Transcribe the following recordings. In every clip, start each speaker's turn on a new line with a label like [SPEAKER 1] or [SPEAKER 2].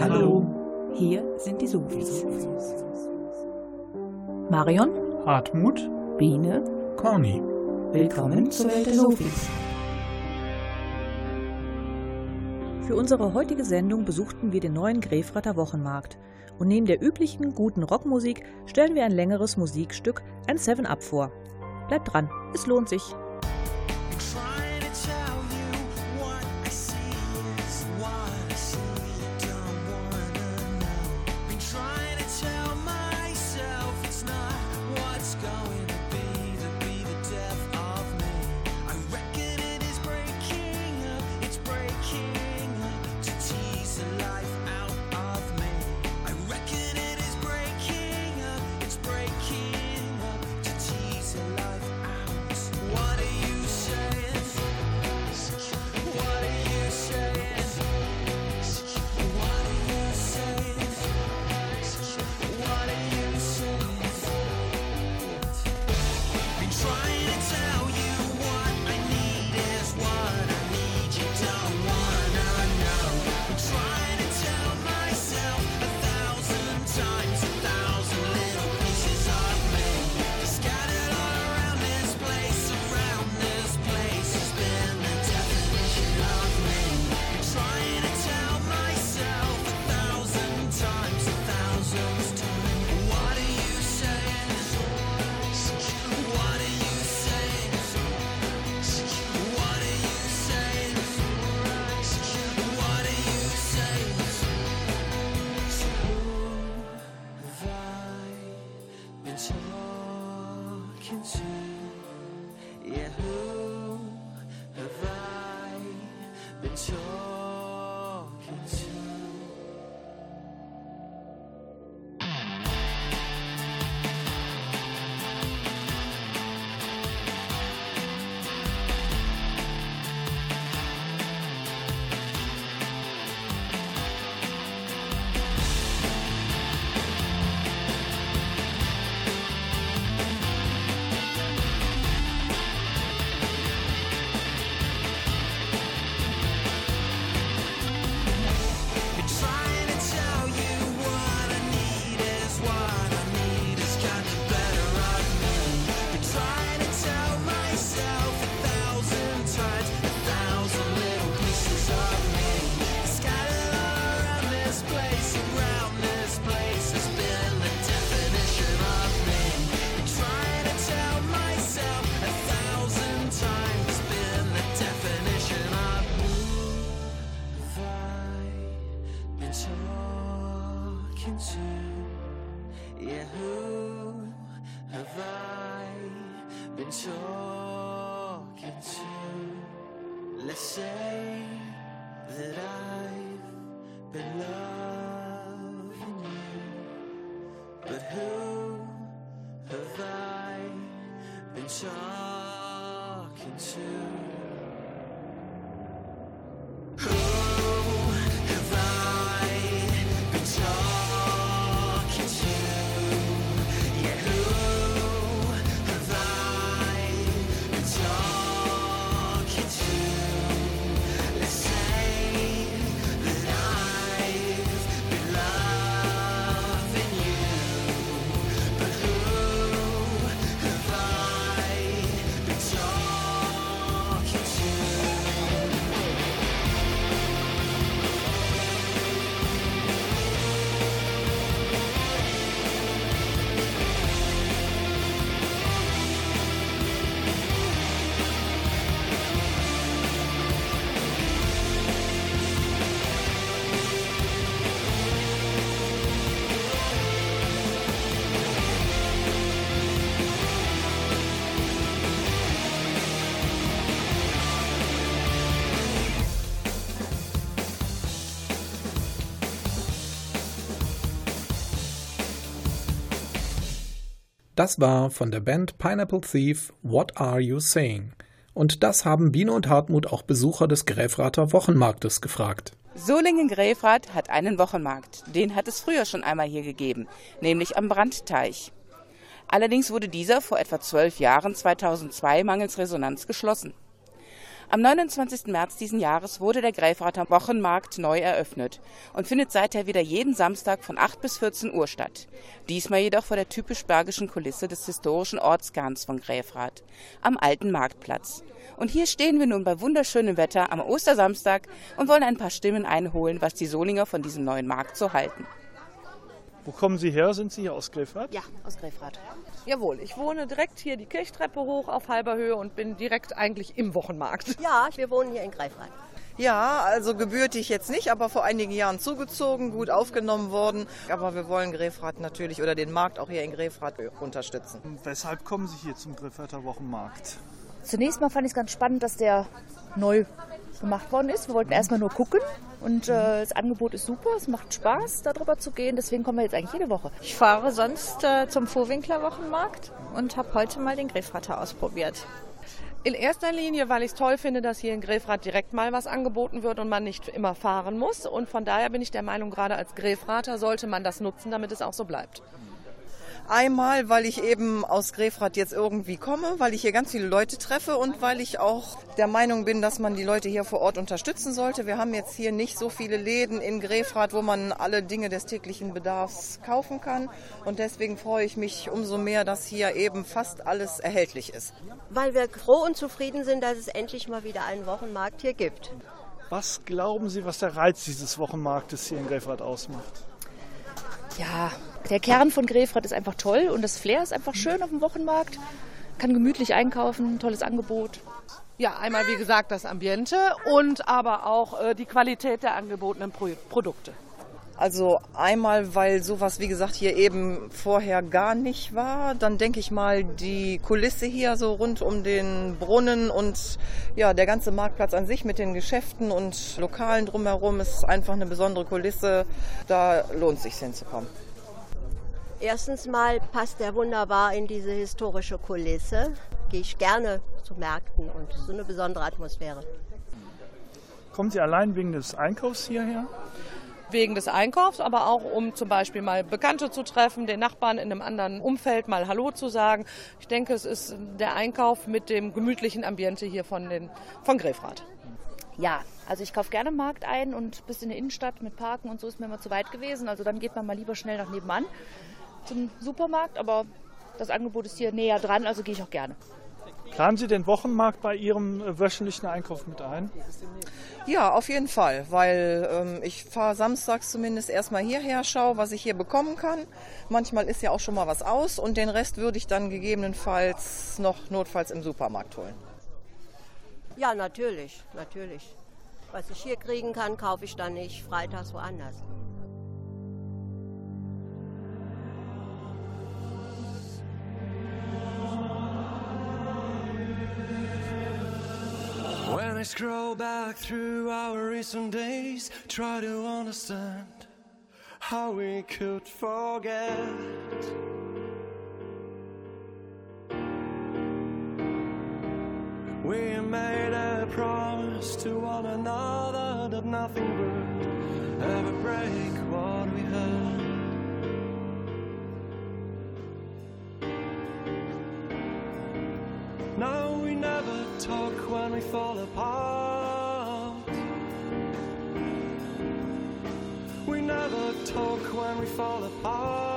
[SPEAKER 1] Hallo. Hier sind die Sufis. Marion.
[SPEAKER 2] Hartmut.
[SPEAKER 1] Biene.
[SPEAKER 2] Corny.
[SPEAKER 1] Willkommen zur Welt der Sufis. Für unsere heutige Sendung besuchten wir den neuen Gräfratter Wochenmarkt. Und neben der üblichen guten Rockmusik stellen wir ein längeres Musikstück, ein Seven up vor. Bleibt dran, es lohnt sich.
[SPEAKER 2] Das war von der Band Pineapple Thief What Are You Saying? Und das haben Biene und Hartmut auch Besucher des Gräfrater Wochenmarktes gefragt.
[SPEAKER 3] Solingen-Gräfrath hat einen Wochenmarkt. Den hat es früher schon einmal hier gegeben, nämlich am Brandteich. Allerdings wurde dieser vor etwa zwölf Jahren, 2002, mangels Resonanz geschlossen. Am 29. März diesen Jahres wurde der Gräfrater Wochenmarkt neu eröffnet und findet seither wieder jeden Samstag von 8 bis 14 Uhr statt. Diesmal jedoch vor der typisch bergischen Kulisse des historischen Ortskerns von Gräfrath, am alten Marktplatz. Und hier stehen wir nun bei wunderschönem Wetter am Ostersamstag und wollen ein paar Stimmen einholen, was die Solinger von diesem neuen Markt so halten.
[SPEAKER 4] Wo kommen Sie her? Sind Sie hier aus Grefrath?
[SPEAKER 5] Ja, aus Grefrath.
[SPEAKER 6] Jawohl, ich wohne direkt hier die Kirchtreppe hoch auf halber Höhe und bin direkt eigentlich im Wochenmarkt.
[SPEAKER 5] Ja, wir wohnen hier in Greifswald.
[SPEAKER 7] Ja, also gebürtig jetzt nicht, aber vor einigen Jahren zugezogen, gut aufgenommen worden. Aber wir wollen Grefrath natürlich oder den Markt auch hier in Grefrath unterstützen.
[SPEAKER 4] Weshalb kommen Sie hier zum Grefrather Wochenmarkt?
[SPEAKER 5] Zunächst mal fand ich es ganz spannend, dass der neu gemacht worden ist. Wir wollten erstmal nur gucken und äh, das Angebot ist super, es macht Spaß, darüber zu gehen. Deswegen kommen wir jetzt eigentlich jede Woche.
[SPEAKER 8] Ich fahre sonst äh, zum Vorwinkler Wochenmarkt und habe heute mal den Grefrater ausprobiert.
[SPEAKER 6] In erster Linie, weil ich es toll finde, dass hier in Grefrath direkt mal was angeboten wird und man nicht immer fahren muss. Und von daher bin ich der Meinung, gerade als Grefrater sollte man das nutzen, damit es auch so bleibt.
[SPEAKER 7] Einmal, weil ich eben aus Grefrath jetzt irgendwie komme, weil ich hier ganz viele Leute treffe und weil ich auch der Meinung bin, dass man die Leute hier vor Ort unterstützen sollte. Wir haben jetzt hier nicht so viele Läden in Grefrath, wo man alle Dinge des täglichen Bedarfs kaufen kann. Und deswegen freue ich mich umso mehr, dass hier eben fast alles erhältlich ist.
[SPEAKER 9] Weil wir froh und zufrieden sind, dass es endlich mal wieder einen Wochenmarkt hier gibt.
[SPEAKER 4] Was glauben Sie, was der Reiz dieses Wochenmarktes hier in Grefrath ausmacht?
[SPEAKER 5] Ja, der Kern von Grefrath ist einfach toll und das Flair ist einfach schön auf dem Wochenmarkt. Kann gemütlich einkaufen, tolles Angebot.
[SPEAKER 6] Ja, einmal wie gesagt das Ambiente und aber auch äh, die Qualität der angebotenen Pro Produkte.
[SPEAKER 7] Also einmal, weil sowas, wie gesagt, hier eben vorher gar nicht war. Dann denke ich mal, die Kulisse hier so rund um den Brunnen und ja, der ganze Marktplatz an sich mit den Geschäften und Lokalen drumherum ist einfach eine besondere Kulisse. Da lohnt es sich hinzukommen.
[SPEAKER 9] Erstens mal passt er wunderbar in diese historische Kulisse. Gehe ich gerne zu Märkten und so eine besondere Atmosphäre.
[SPEAKER 4] Kommen Sie allein wegen des Einkaufs hierher?
[SPEAKER 6] Wegen des Einkaufs, aber auch um zum Beispiel mal Bekannte zu treffen, den Nachbarn in einem anderen Umfeld mal Hallo zu sagen. Ich denke, es ist der Einkauf mit dem gemütlichen Ambiente hier von, den, von Grefrath.
[SPEAKER 5] Ja, also ich kaufe gerne Markt ein und bis in die Innenstadt mit Parken und so ist mir immer zu weit gewesen. Also dann geht man mal lieber schnell nach nebenan zum Supermarkt, aber das Angebot ist hier näher dran, also gehe ich auch gerne.
[SPEAKER 4] Planen Sie den Wochenmarkt bei Ihrem äh, wöchentlichen Einkauf mit ein?
[SPEAKER 7] Ja, auf jeden Fall, weil ähm, ich fahre samstags zumindest erstmal hierher, schaue, was ich hier bekommen kann. Manchmal ist ja auch schon mal was aus und den Rest würde ich dann gegebenenfalls noch notfalls im Supermarkt holen.
[SPEAKER 9] Ja, natürlich, natürlich. Was ich hier kriegen kann, kaufe ich dann nicht freitags woanders.
[SPEAKER 10] I scroll back through our recent days, try to understand how we could forget. We made a promise to one another that nothing would ever break we fall apart. We never talk when we fall apart.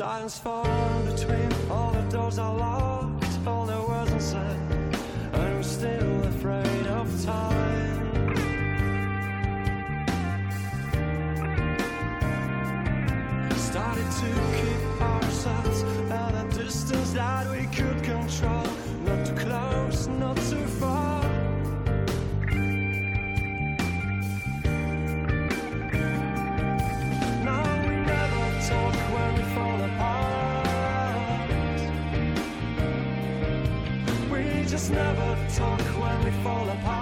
[SPEAKER 10] Silence falling between all the doors are locked, all the words unsaid, we're still afraid of time. Started to keep ourselves at a distance that we could control, not too close, not Let's fall apart.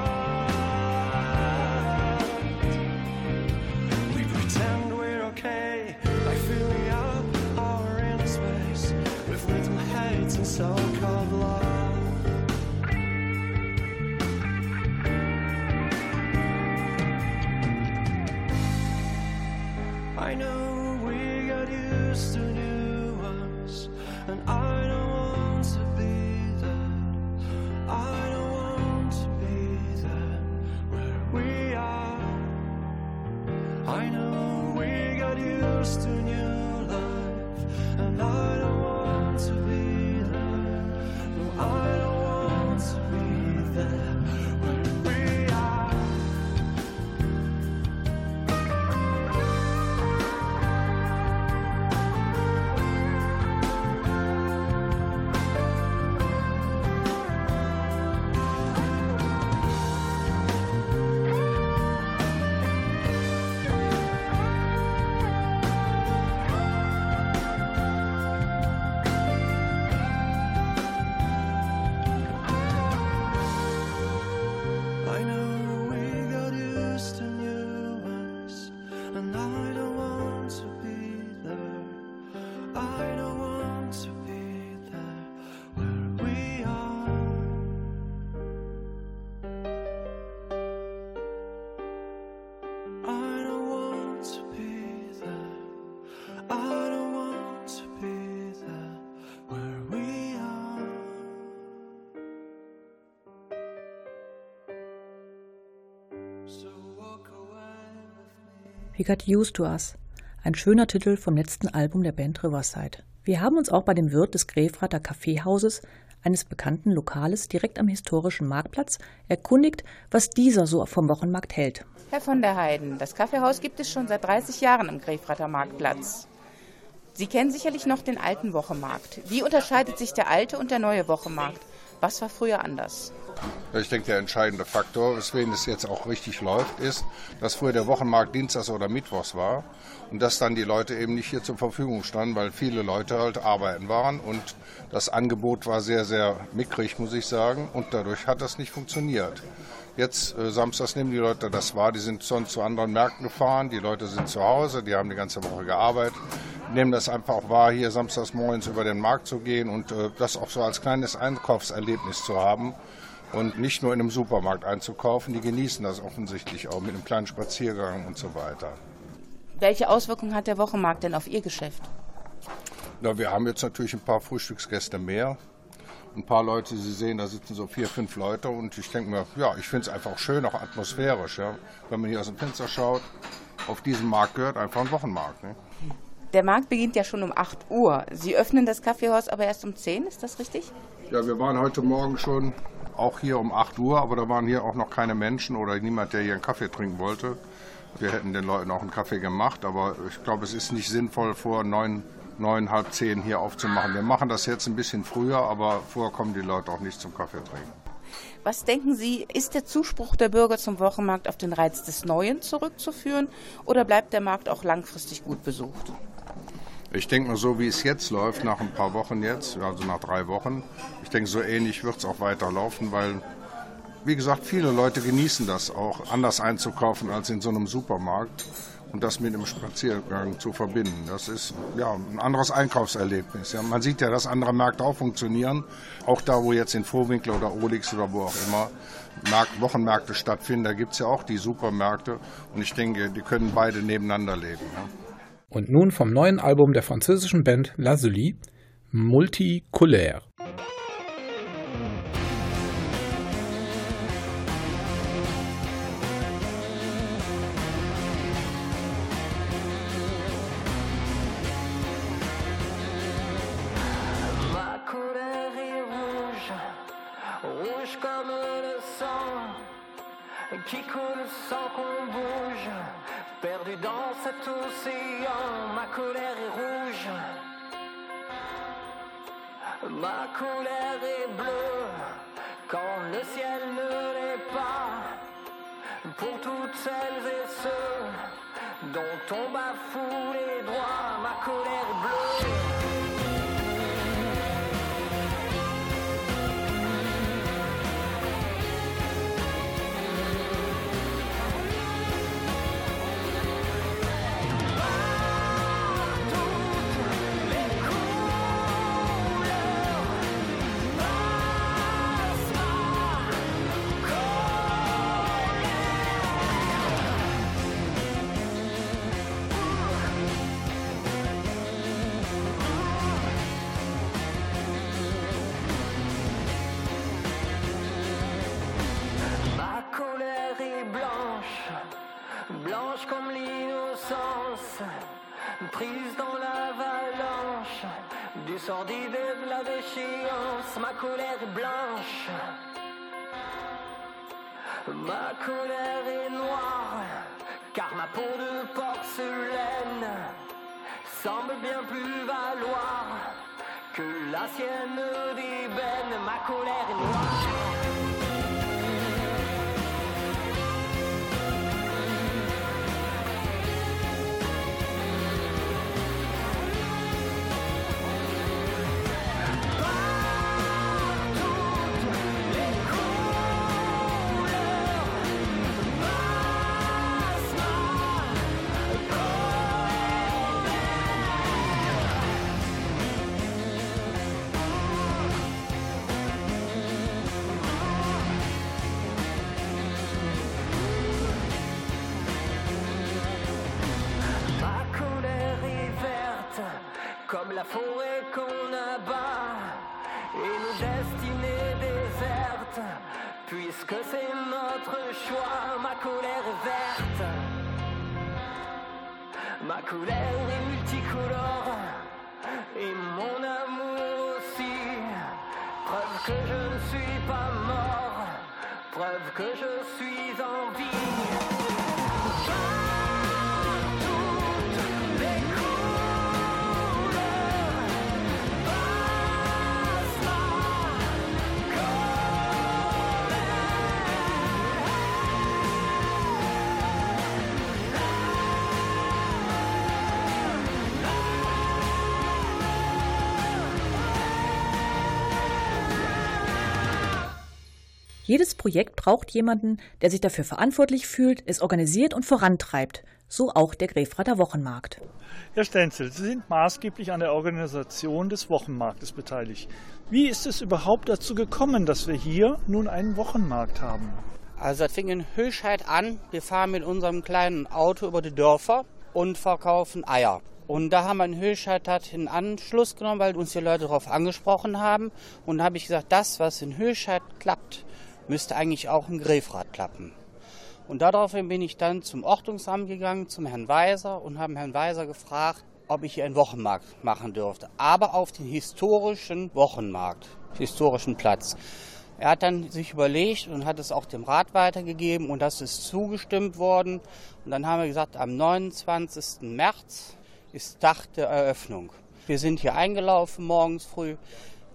[SPEAKER 10] We Got Used to
[SPEAKER 11] Us. Ein schöner Titel vom letzten Album der Band Riverside. Wir haben uns auch bei dem Wirt des Grefrater Kaffeehauses, eines bekannten Lokales direkt am historischen Marktplatz, erkundigt, was dieser so vom Wochenmarkt hält.
[SPEAKER 3] Herr von der Heiden, das Kaffeehaus gibt es schon seit 30 Jahren im Grefrater Marktplatz. Sie kennen sicherlich noch den alten Wochenmarkt. Wie unterscheidet sich der alte und der neue Wochenmarkt? Was war früher anders?
[SPEAKER 12] Ich denke, der entscheidende Faktor, weswegen es jetzt auch richtig läuft, ist, dass früher der Wochenmarkt Dienstags oder Mittwochs war und dass dann die Leute eben nicht hier zur Verfügung standen, weil viele Leute halt arbeiten waren und das Angebot war sehr, sehr mickrig, muss ich sagen, und dadurch hat das nicht funktioniert. Jetzt äh, samstags nehmen die Leute das wahr, die sind sonst zu anderen Märkten gefahren, die Leute sind zu Hause, die haben die ganze Woche gearbeitet, nehmen das einfach auch wahr, hier samstags morgens über den Markt zu gehen und äh, das auch so als kleines Einkaufserlebnis zu haben und nicht nur in einem Supermarkt einzukaufen. Die genießen das offensichtlich auch mit einem kleinen Spaziergang und so weiter.
[SPEAKER 3] Welche Auswirkungen hat der Wochenmarkt denn auf Ihr Geschäft?
[SPEAKER 12] Na, wir haben jetzt natürlich ein paar Frühstücksgäste mehr. Ein paar Leute, Sie sehen, da sitzen so vier, fünf Leute und ich denke mir, ja, ich finde es einfach schön, auch atmosphärisch. Ja. Wenn man hier aus dem Fenster schaut, auf diesen Markt gehört einfach ein Wochenmarkt. Ne?
[SPEAKER 3] Der Markt beginnt ja schon um 8 Uhr. Sie öffnen das Kaffeehaus aber erst um 10, ist das richtig?
[SPEAKER 12] Ja, wir waren heute Morgen schon auch hier um 8 Uhr, aber da waren hier auch noch keine Menschen oder niemand, der hier einen Kaffee trinken wollte. Wir hätten den Leuten auch einen Kaffee gemacht, aber ich glaube, es ist nicht sinnvoll, vor neun, neun, halb zehn hier aufzumachen. Wir machen das jetzt ein bisschen früher, aber vorher kommen die Leute auch nicht zum Kaffee trinken.
[SPEAKER 3] Was denken Sie, ist der Zuspruch der Bürger zum Wochenmarkt auf den Reiz des Neuen zurückzuführen oder bleibt der Markt auch langfristig gut besucht?
[SPEAKER 12] Ich denke mal, so wie es jetzt läuft, nach ein paar Wochen jetzt, also nach drei Wochen, ich denke, so ähnlich wird es auch weiterlaufen, weil, wie gesagt, viele Leute genießen das auch, anders einzukaufen als in so einem Supermarkt und das mit einem Spaziergang zu verbinden. Das ist ja ein anderes Einkaufserlebnis. Ja, man sieht ja, dass andere Märkte auch funktionieren, auch da, wo jetzt in Vorwinkel oder Olix oder wo auch immer Markt, Wochenmärkte stattfinden, da gibt es ja auch die Supermärkte und ich denke, die können beide nebeneinander leben. Ja.
[SPEAKER 2] Und nun vom neuen Album der französischen Band Lazuli, Multicolaire.
[SPEAKER 10] Comme le sang qui coule sans qu'on bouge, perdu dans cet océan. Ma colère est rouge, ma colère est bleue quand le ciel ne l'est pas. Pour toutes celles et ceux dont on bafoue les droits, ma colère bleue.
[SPEAKER 13] Ma colère est noire, car ma peau de porcelaine semble bien plus valoir que la sienne d'ébène. Ma colère est noire. Puisque c'est notre choix. Ma colère verte, ma colère est multicolore et mon amour aussi. Preuve que je ne suis pas mort, preuve que je suis en vie.
[SPEAKER 1] Jedes Projekt braucht jemanden, der sich dafür verantwortlich fühlt, es organisiert und vorantreibt. So auch der Grefrater Wochenmarkt.
[SPEAKER 4] Herr Stenzel, Sie sind maßgeblich an der Organisation des Wochenmarktes beteiligt. Wie ist es überhaupt dazu gekommen, dass wir hier nun einen Wochenmarkt haben?
[SPEAKER 14] Also das fing in Höchheit an. Wir fahren mit unserem kleinen Auto über die Dörfer und verkaufen Eier. Und da haben wir in Höchheit hat in Anschluss genommen, weil uns die Leute darauf angesprochen haben. Und da habe ich gesagt, das, was in Höchheit klappt, müsste eigentlich auch im Grefrath klappen. Und daraufhin bin ich dann zum Ordnungsamt gegangen, zum Herrn Weiser und habe Herrn Weiser gefragt, ob ich hier einen Wochenmarkt machen dürfte. Aber auf den historischen Wochenmarkt, historischen Platz. Er hat dann sich überlegt und hat es auch dem Rat weitergegeben und das ist zugestimmt worden. Und dann haben wir gesagt, am 29. März ist Tag der Eröffnung. Wir sind hier eingelaufen morgens früh.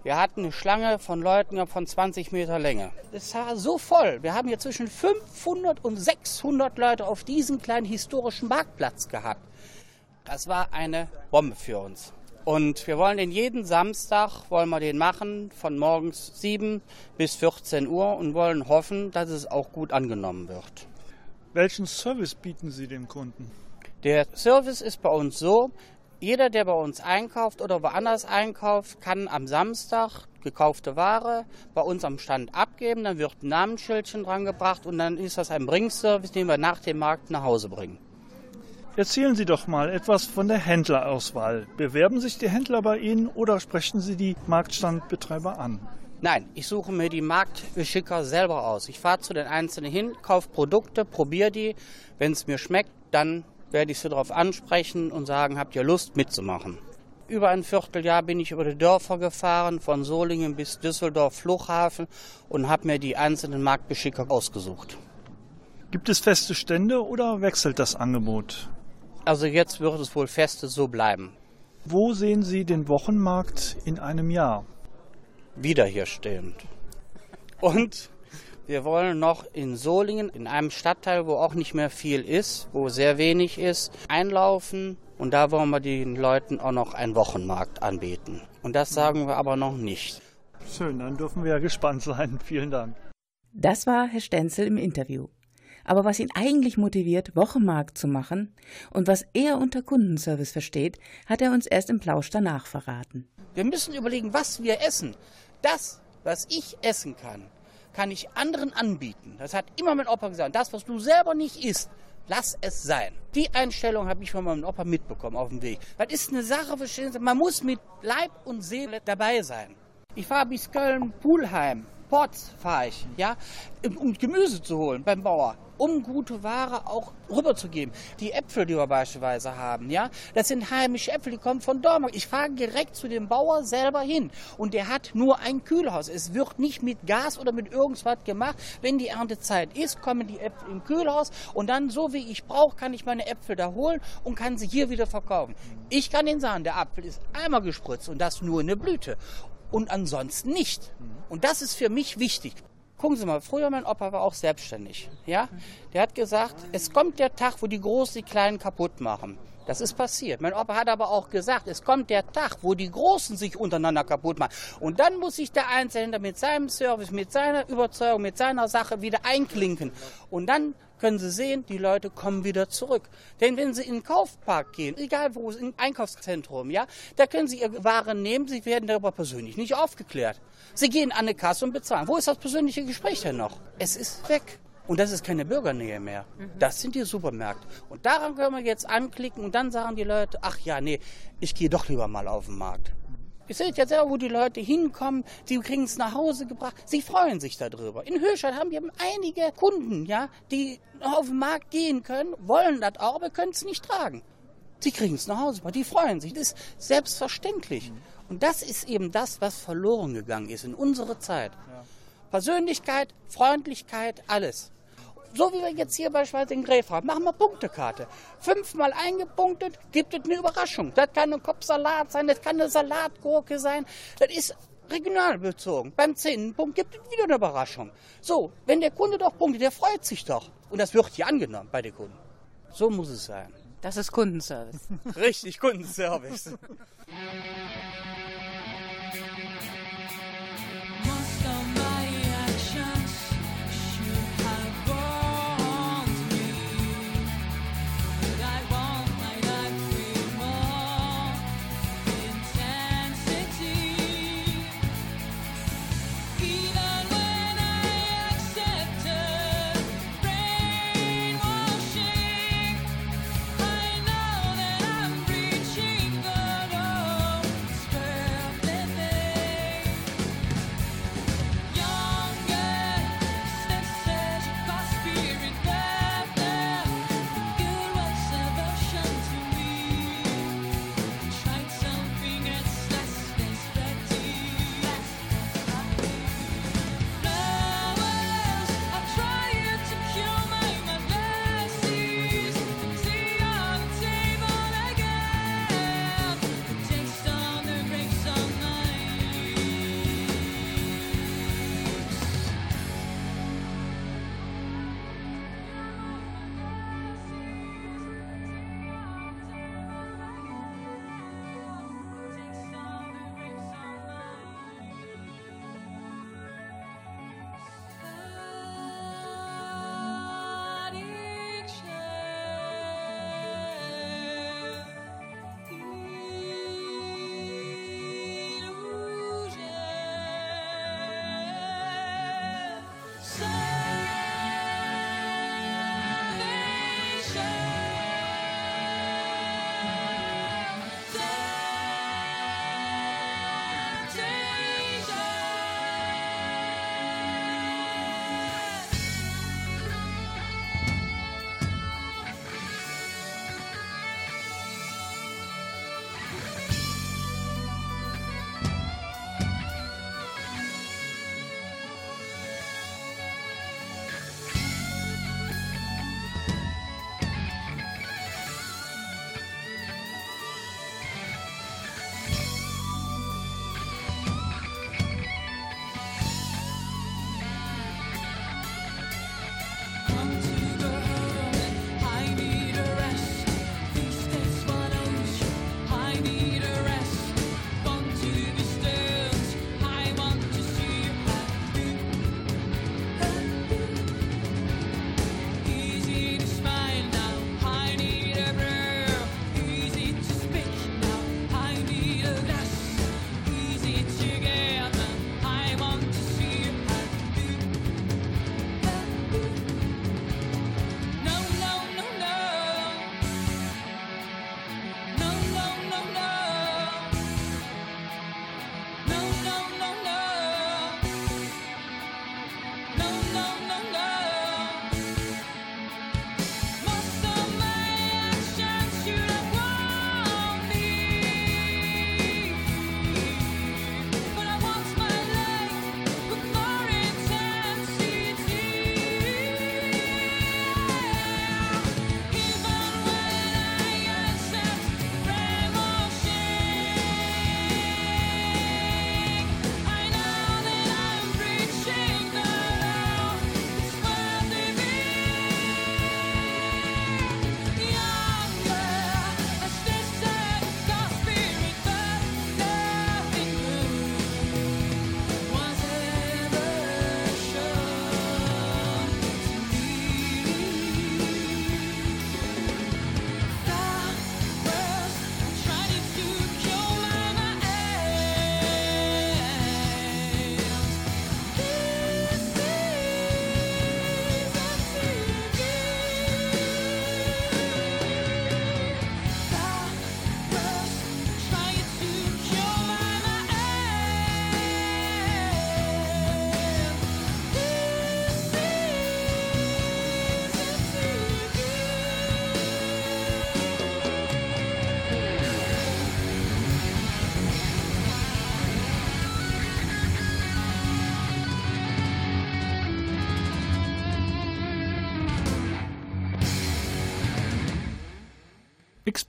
[SPEAKER 14] Wir hatten eine Schlange von Leuten von 20 Meter Länge. Es war so voll. Wir haben hier zwischen 500 und 600 Leute auf diesem kleinen historischen Marktplatz gehabt. Das war eine Bombe für uns. Und wir wollen den jeden Samstag, wollen wir den machen, von morgens 7 bis 14 Uhr und wollen hoffen, dass es auch gut angenommen wird.
[SPEAKER 4] Welchen Service bieten Sie dem Kunden?
[SPEAKER 14] Der Service ist bei uns so, jeder, der bei uns einkauft oder woanders einkauft, kann am Samstag gekaufte Ware bei uns am Stand abgeben. Dann wird ein Namensschildchen dran gebracht und dann ist das ein Bringservice, den wir nach dem Markt nach Hause bringen.
[SPEAKER 4] Erzählen Sie doch mal etwas von der Händlerauswahl. Bewerben sich die Händler bei Ihnen oder sprechen Sie die Marktstandbetreiber an?
[SPEAKER 14] Nein, ich suche mir die Marktbeschicker selber aus. Ich fahre zu den Einzelnen hin, kaufe Produkte, probiere die. Wenn es mir schmeckt, dann werde ich sie darauf ansprechen und sagen, habt ihr Lust mitzumachen. Über ein Vierteljahr bin ich über die Dörfer gefahren, von Solingen bis Düsseldorf Flughafen und habe mir die einzelnen Marktbeschicker ausgesucht.
[SPEAKER 4] Gibt es feste Stände oder wechselt das Angebot?
[SPEAKER 14] Also jetzt wird es wohl feste so bleiben.
[SPEAKER 4] Wo sehen Sie den Wochenmarkt in einem Jahr?
[SPEAKER 14] Wieder hier stehend. Und wir wollen noch in Solingen, in einem Stadtteil, wo auch nicht mehr viel ist, wo sehr wenig ist, einlaufen. Und da wollen wir den Leuten auch noch einen Wochenmarkt anbieten. Und das sagen wir aber noch nicht.
[SPEAKER 4] Schön, dann dürfen wir ja gespannt sein. Vielen Dank.
[SPEAKER 3] Das war Herr Stenzel im Interview. Aber was ihn eigentlich motiviert, Wochenmarkt zu machen und was er unter Kundenservice versteht, hat er uns erst im Plausch danach verraten.
[SPEAKER 14] Wir müssen überlegen, was wir essen. Das, was ich essen kann, kann ich anderen anbieten. Das hat immer mein Opa gesagt. Das, was du selber nicht isst, lass es sein. Die Einstellung habe ich von meinem Opa mitbekommen auf dem Weg. Das ist eine Sache, verstehen Sie, man muss mit Leib und Seele dabei sein. Ich fahre bis Köln, Pulheim, Potz fahre ich, ja, um Gemüse zu holen beim Bauer. Um gute Ware auch rüberzugeben. Die Äpfel, die wir beispielsweise haben, ja, das sind heimische Äpfel, die kommen von Dortmund. Ich fahre direkt zu dem Bauer selber hin und der hat nur ein Kühlhaus. Es wird nicht mit Gas oder mit irgendwas gemacht. Wenn die Erntezeit ist, kommen die Äpfel im Kühlhaus und dann, so wie ich brauche, kann ich meine Äpfel da holen und kann sie hier wieder verkaufen. Ich kann Ihnen sagen, der Apfel ist einmal gespritzt und das nur in der Blüte und ansonsten nicht. Und das ist für mich wichtig. Gucken Sie mal, früher mein Opa war auch selbstständig. Ja? Der hat gesagt, es kommt der Tag, wo die Großen die Kleinen kaputt machen. Das ist passiert. Mein Opa hat aber auch gesagt, es kommt der Tag, wo die Großen sich untereinander kaputt machen. Und dann muss sich der Einzelne mit seinem Service, mit seiner Überzeugung, mit seiner Sache wieder einklinken. Und dann können Sie sehen, die Leute kommen wieder zurück. Denn wenn Sie in den Kaufpark gehen, egal wo, in ein Einkaufszentrum, ja, da können Sie Ihre Ware nehmen, Sie werden darüber persönlich nicht aufgeklärt. Sie gehen an eine Kasse und bezahlen. Wo ist das persönliche Gespräch denn noch? Es ist weg. Und das ist keine Bürgernähe mehr. Das sind die Supermärkte. Und daran können wir jetzt anklicken und dann sagen die Leute, ach ja, nee, ich gehe doch lieber mal auf den Markt. Ihr seht ja selber, wo die Leute hinkommen, sie kriegen es nach Hause gebracht, sie freuen sich darüber. In Höchstadt haben wir einige Kunden, ja, die auf den Markt gehen können, wollen das auch, aber können es nicht tragen. Sie kriegen es nach Hause gebracht, die freuen sich, das ist selbstverständlich. Und das ist eben das, was verloren gegangen ist in unserer Zeit. Persönlichkeit, Freundlichkeit, alles. So wie wir jetzt hier beispielsweise in Grefrath machen wir Punktekarte. Fünfmal eingepunktet, gibt es eine Überraschung. Das kann ein Kopfsalat sein, das kann eine Salatgurke sein. Das ist regional bezogen. Beim zehnten Punkt gibt es wieder eine Überraschung. So, wenn der Kunde doch punktet, der freut sich doch. Und das wird hier angenommen bei den Kunden. So muss es sein.
[SPEAKER 3] Das ist Kundenservice.
[SPEAKER 14] Richtig, Kundenservice.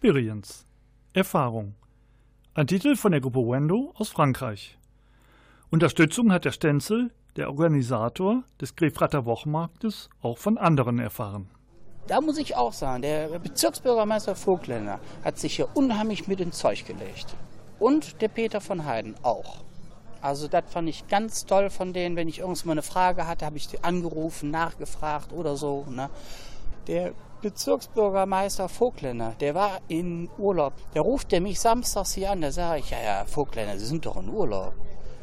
[SPEAKER 4] Experience. Erfahrung. Ein Titel von der Gruppe Wendo aus Frankreich. Unterstützung hat der Stenzel, der Organisator des Grefrater Wochenmarktes, auch von anderen erfahren.
[SPEAKER 14] Da muss ich auch sagen, der Bezirksbürgermeister Vogtländer hat sich hier unheimlich mit ins Zeug gelegt. Und der Peter von Heiden auch. Also das fand ich ganz toll von denen. Wenn ich irgendwann mal eine Frage hatte, habe ich die angerufen, nachgefragt oder so. Ne? Der Bezirksbürgermeister Vogtländer, der war in Urlaub. Der ruft der mich samstags hier an, da sage ich, ja, ja, Vogtländer, Sie sind doch in Urlaub.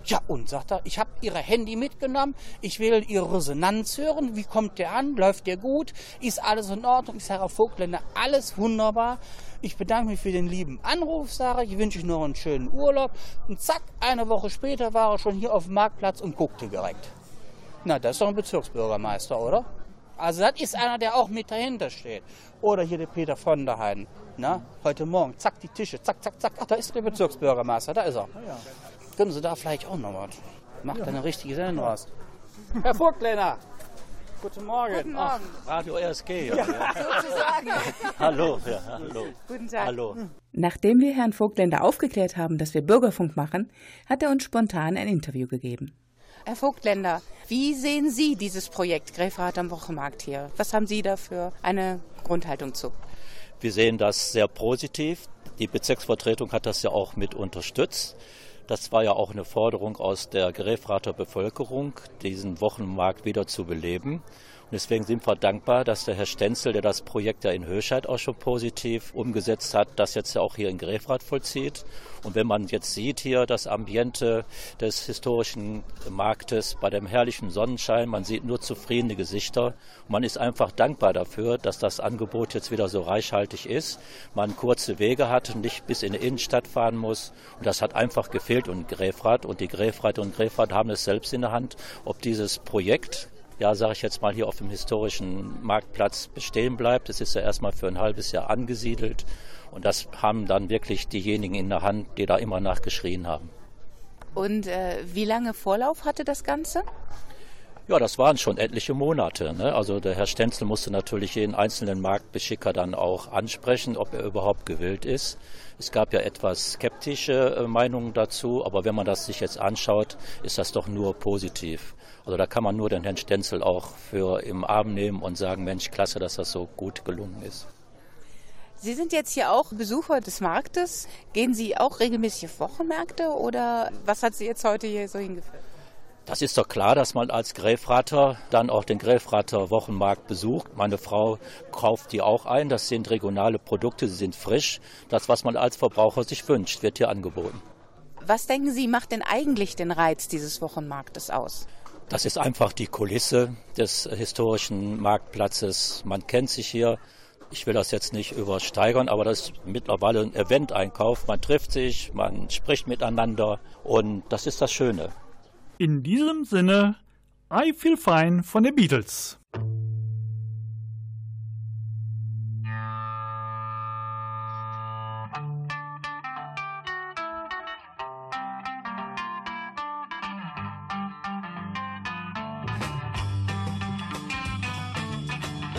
[SPEAKER 14] Ja, und sagt er, ich habe Ihre Handy mitgenommen, ich will Ihre Resonanz hören, wie kommt der an, läuft der gut, ist alles in Ordnung? Ich sage, Herr Vogtländer, alles wunderbar. Ich bedanke mich für den lieben Anruf, sage ich, ich wünsche euch noch einen schönen Urlaub. Und zack, eine Woche später war er schon hier auf dem Marktplatz und guckte direkt. Na, das ist doch ein Bezirksbürgermeister, oder? Also das ist einer, der auch mit dahinter steht. Oder hier der Peter von der Heiden. Na, heute Morgen, zack, die Tische, zack, zack, zack. Ach, da ist der Bezirksbürgermeister, da ist er. Können Sie da vielleicht auch noch was? Macht
[SPEAKER 15] Ja.
[SPEAKER 14] eine richtige Sendung aus. Herr Vogtländer, guten Morgen.
[SPEAKER 15] Guten Morgen. Radio RSG. Ja.
[SPEAKER 14] Sozusagen.
[SPEAKER 15] hallo, ja, hallo.
[SPEAKER 3] Guten Tag.
[SPEAKER 15] Hallo.
[SPEAKER 3] Nachdem wir Herrn Vogtländer aufgeklärt haben, dass wir Bürgerfunk machen, hat er uns spontan ein Interview gegeben. Herr Vogtländer, wie sehen Sie dieses Projekt Gräfrath am Wochenmarkt hier? Was haben Sie da für eine Grundhaltung zu?
[SPEAKER 15] Wir sehen das sehr positiv. Die Bezirksvertretung hat das ja auch mit unterstützt. Das war ja auch eine Forderung aus der Gräfrather Bevölkerung, diesen Wochenmarkt wieder zu beleben. Und deswegen sind wir dankbar, dass der Herr Stenzel, der das Projekt ja in Höscheid auch schon positiv umgesetzt hat, das jetzt ja auch hier in Gräfrath vollzieht. Und wenn man jetzt sieht hier das Ambiente des historischen Marktes bei dem herrlichen Sonnenschein, man sieht nur zufriedene Gesichter. Und man ist einfach dankbar dafür, dass das Angebot jetzt wieder so reichhaltig ist. Man kurze Wege hat, nicht bis in die Innenstadt fahren muss. Und das hat einfach gefehlt und Gräfrath und die Gräfrath und Gräfrath haben es selbst in der Hand, ob dieses Projekt ja, sage ich jetzt mal, hier auf dem historischen Marktplatz bestehen bleibt. Es ist ja erstmal für ein halbes Jahr angesiedelt. Und das haben dann wirklich diejenigen in der Hand, die da immer nachgeschrien haben.
[SPEAKER 3] Und äh, wie lange Vorlauf hatte das Ganze?
[SPEAKER 15] Ja, das waren schon etliche Monate. Ne? Also der Herr Stenzel musste natürlich jeden einzelnen Marktbeschicker dann auch ansprechen, ob er überhaupt gewillt ist. Es gab ja etwas skeptische äh, Meinungen dazu, aber wenn man das sich jetzt anschaut, ist das doch nur positiv. Also da kann man nur den Herrn Stenzel auch für im Arm nehmen und sagen, Mensch, klasse, dass das so gut gelungen ist.
[SPEAKER 3] Sie sind jetzt hier auch Besucher des Marktes. Gehen Sie auch regelmäßig auf Wochenmärkte oder was hat Sie jetzt heute hier so hingeführt?
[SPEAKER 15] Das ist doch klar, dass man als Gräfrater dann auch den Gräfrater Wochenmarkt besucht. Meine Frau kauft die auch ein. Das sind regionale Produkte, sie sind frisch. Das, was man als Verbraucher sich wünscht, wird hier angeboten.
[SPEAKER 3] Was denken Sie, macht denn eigentlich den Reiz dieses Wochenmarktes aus?
[SPEAKER 15] Das ist einfach die Kulisse des historischen Marktplatzes. Man kennt sich hier. Ich will das jetzt nicht übersteigern, aber das ist mittlerweile ein Event-Einkauf. Man trifft sich, man spricht miteinander und das ist das Schöne.
[SPEAKER 4] In diesem Sinne, I Feel Fine von den Beatles.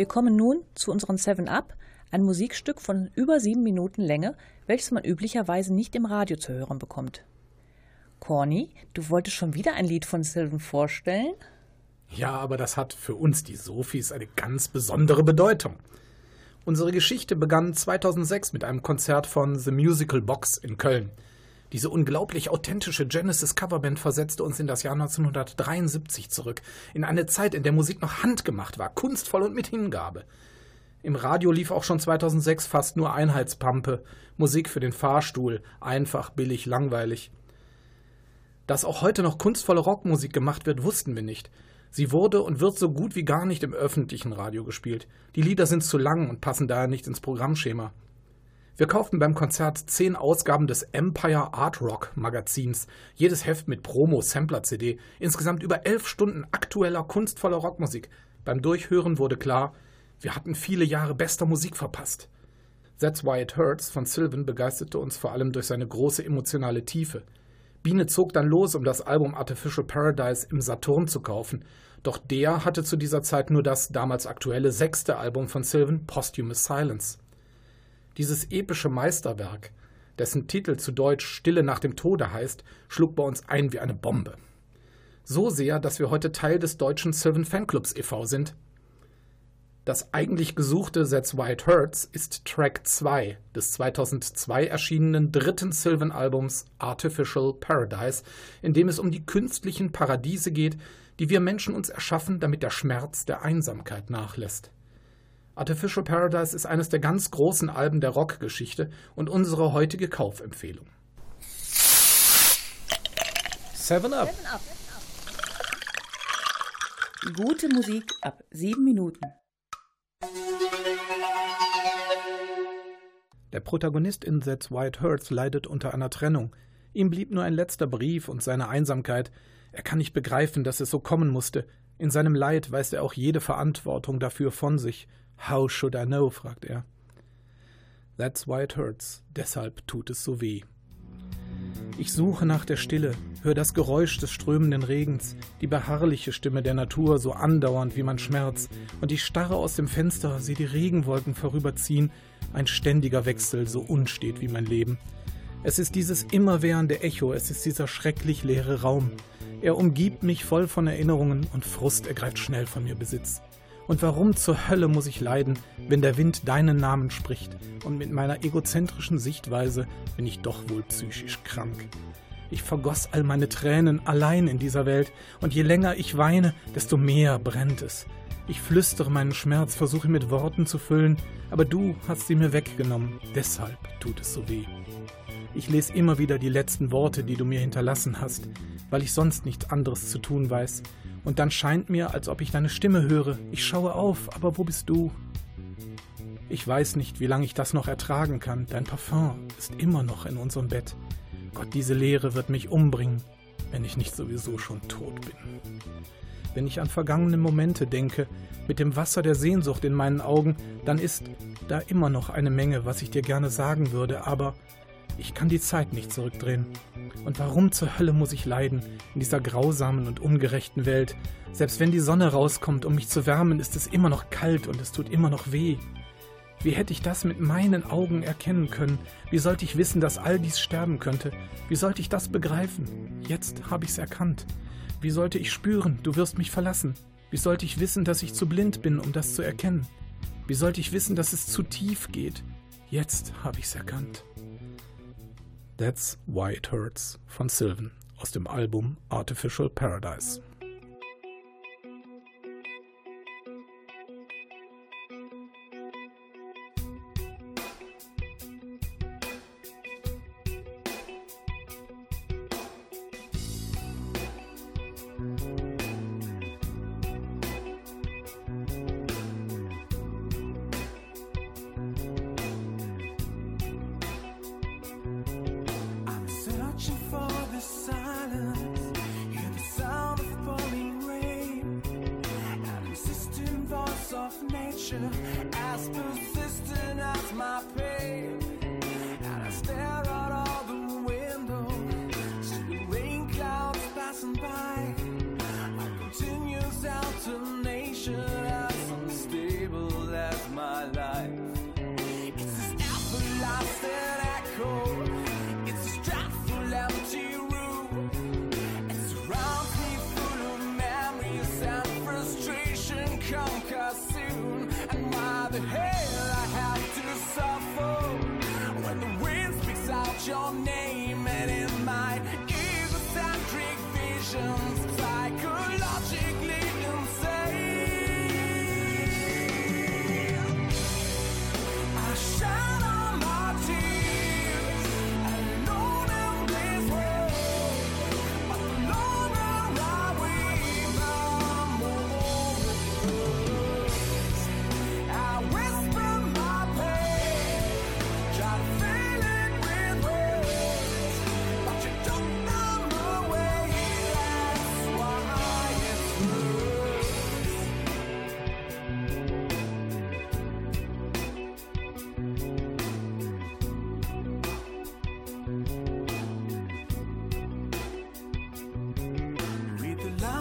[SPEAKER 1] Wir kommen nun zu unserem 7-Up, ein Musikstück von über sieben Minuten Länge, welches man üblicherweise nicht im Radio zu hören bekommt. Corny, du wolltest schon wieder ein Lied von Sylvan vorstellen?
[SPEAKER 2] Ja, aber das hat für uns, die Sophies, eine ganz besondere Bedeutung. Unsere Geschichte begann 2006 mit einem Konzert von The Musical Box in Köln. Diese unglaublich authentische Genesis Coverband versetzte uns in das Jahr 1973 zurück, in eine Zeit, in der Musik noch handgemacht war, kunstvoll und mit Hingabe. Im Radio lief auch schon 2006 fast nur Einheitspampe, Musik für den Fahrstuhl, einfach, billig, langweilig. Dass auch heute noch kunstvolle Rockmusik gemacht wird, wussten wir nicht. Sie wurde und wird so gut wie gar nicht im öffentlichen Radio gespielt. Die Lieder sind zu lang und passen daher nicht ins Programmschema. Wir kauften beim Konzert zehn Ausgaben des Empire Art Rock Magazins, jedes Heft mit Promo-Sampler-CD, insgesamt über elf Stunden aktueller, kunstvoller Rockmusik. Beim Durchhören wurde klar, wir hatten viele Jahre bester Musik verpasst. That's Why It Hurts von Sylvan begeisterte uns vor allem durch seine große emotionale Tiefe. Biene zog dann los, um das Album Artificial Paradise im Saturn zu kaufen, doch der hatte zu dieser Zeit nur das damals aktuelle sechste Album von Sylvan, Posthumous Silence. Dieses epische Meisterwerk, dessen Titel zu Deutsch Stille nach dem Tode heißt, schlug bei uns ein wie eine Bombe. So sehr, dass wir heute Teil des deutschen Sylvan Fanclubs e.V. sind. Das eigentlich gesuchte That's Why It Hurts ist Track 2 des 2002 erschienenen dritten Sylvan-Albums Artificial Paradise, in dem es um die künstlichen Paradiese geht, die wir Menschen uns erschaffen, damit der Schmerz der Einsamkeit nachlässt. Artificial Paradise ist eines der ganz großen Alben der Rockgeschichte und unsere heutige Kaufempfehlung. Seven Up.
[SPEAKER 1] Gute Musik ab sieben Minuten.
[SPEAKER 2] Der Protagonist in That's Why It Hurts leidet unter einer Trennung. Ihm blieb nur ein letzter Brief und seine Einsamkeit. Er kann nicht begreifen, dass es so kommen musste. In seinem Leid weist er auch jede Verantwortung dafür von sich. How should I know? fragt er. That's why it hurts. Deshalb tut es so weh. Ich suche nach der Stille, höre das Geräusch des strömenden Regens, die beharrliche Stimme der Natur, so andauernd wie mein Schmerz, und ich starre aus dem Fenster, sehe die Regenwolken vorüberziehen, ein ständiger Wechsel, so unstet wie mein Leben. Es ist dieses immerwährende Echo, es ist dieser schrecklich leere Raum. Er umgibt mich voll von Erinnerungen und Frust ergreift schnell von mir Besitz. Und warum zur Hölle muss ich leiden, wenn der Wind deinen Namen spricht und mit meiner egozentrischen Sichtweise bin ich doch wohl psychisch krank. Ich vergoss all meine Tränen allein in dieser Welt und je länger ich weine, desto mehr brennt es. Ich flüstere meinen Schmerz, versuche mit Worten zu füllen, aber du hast sie mir weggenommen, deshalb tut es so weh. Ich lese immer wieder die letzten Worte, die du mir hinterlassen hast, weil ich sonst nichts anderes zu tun weiß. Und dann scheint mir, als ob ich deine Stimme höre. Ich schaue auf, aber wo bist du? Ich weiß nicht, wie lange ich das noch ertragen kann. Dein Parfum ist immer noch in unserem Bett. Gott, diese Leere wird mich umbringen, wenn ich nicht sowieso schon tot bin. Wenn ich an vergangene Momente denke, mit dem Wasser der Sehnsucht in meinen Augen, dann ist da immer noch eine Menge, was ich dir gerne sagen würde, aber ich kann die Zeit nicht zurückdrehen. Und warum zur Hölle muss ich leiden in dieser grausamen und ungerechten Welt? Selbst wenn die Sonne rauskommt, um mich zu wärmen, ist es immer noch kalt und es tut immer noch weh. Wie hätte ich das mit meinen Augen erkennen können? Wie sollte ich wissen, dass all dies sterben könnte? Wie sollte ich das begreifen? Jetzt habe ich's erkannt. Wie sollte ich spüren, du wirst mich verlassen? Wie sollte ich wissen, dass ich zu blind bin, um das zu erkennen? Wie sollte ich wissen, dass es zu tief geht? Jetzt habe ich's erkannt. That's Why It Hurts von Sylvan aus dem Album Artificial Paradise.
[SPEAKER 16] picture as persistent as my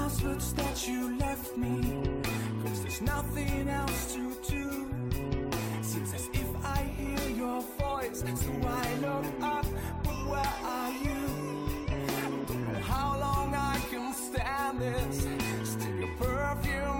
[SPEAKER 16] passwords that you left me. Cause there's nothing else to do. Seems as if I hear your voice. So I look up, but where are you? I Don't know how long I can stand this. Still your perfume.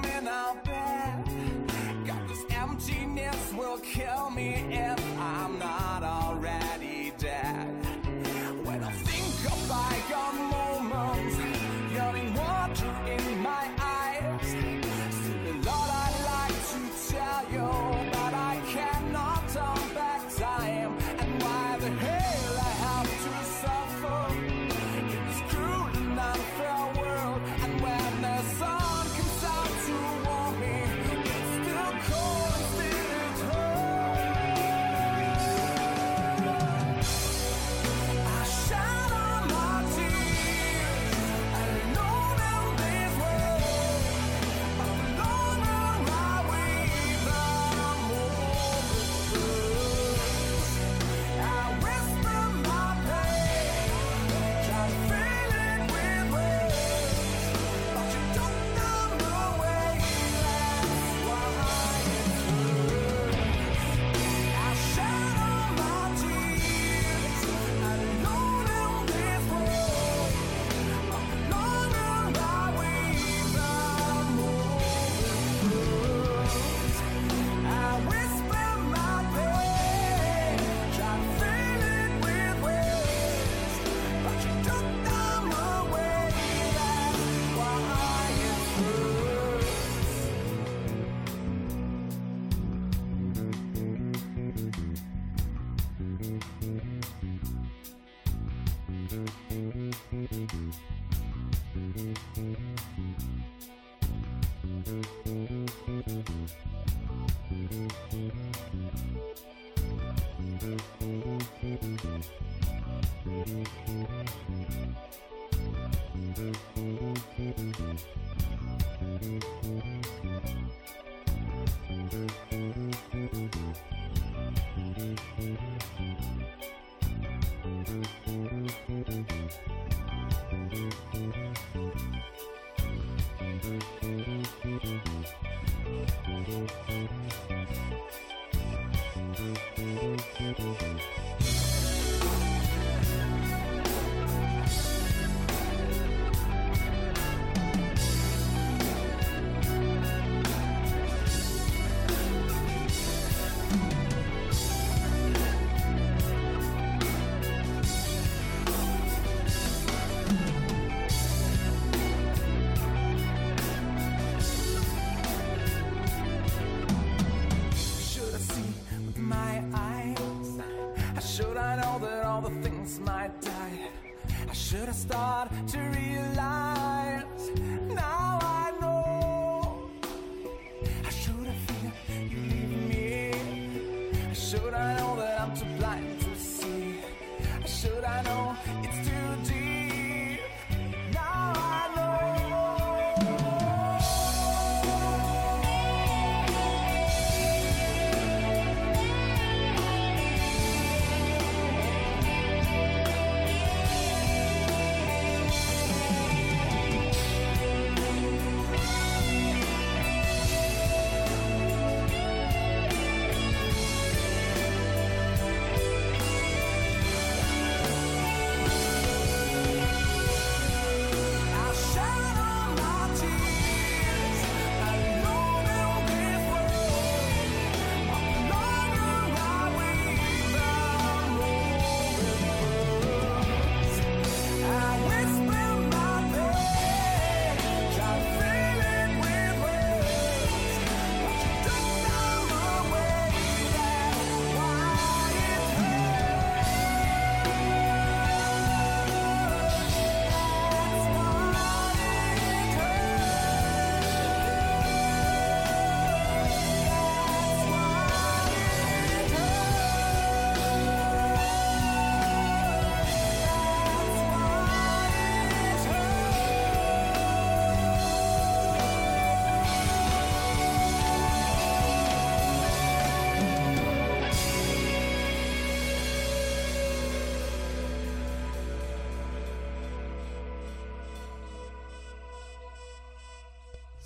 [SPEAKER 16] I should have started to realize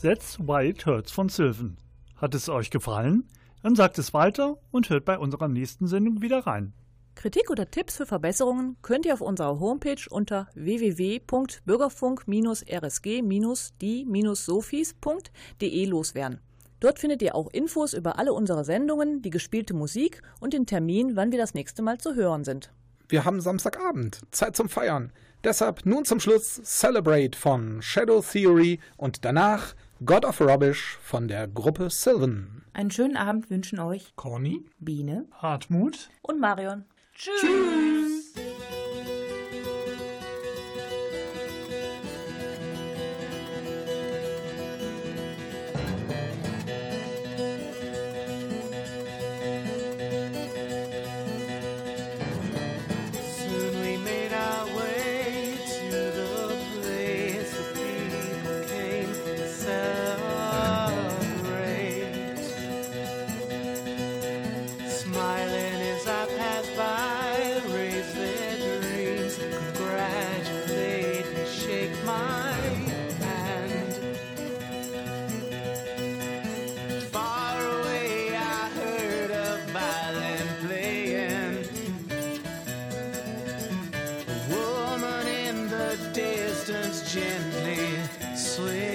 [SPEAKER 4] That's Why It Hurts von Sylvan. Hat es euch gefallen? Dann sagt es weiter und hört bei unserer nächsten Sendung wieder rein.
[SPEAKER 11] Kritik oder Tipps für Verbesserungen könnt ihr auf unserer Homepage unter www.bürgerfunk-rsg-die-sophies.de loswerden. Dort findet ihr auch Infos über alle unsere Sendungen, die gespielte Musik und den Termin, wann wir das nächste Mal zu hören sind.
[SPEAKER 2] Wir haben Samstagabend, Zeit zum Feiern. Deshalb nun zum Schluss Celebrate von Shadow Theory und danach God of Rubbish von der Gruppe Sylvan.
[SPEAKER 3] Einen schönen Abend wünschen euch
[SPEAKER 2] Conny,
[SPEAKER 3] Biene
[SPEAKER 4] Hartmut
[SPEAKER 11] und Marion.
[SPEAKER 3] Tschüss.
[SPEAKER 1] Soon gently
[SPEAKER 16] sleep.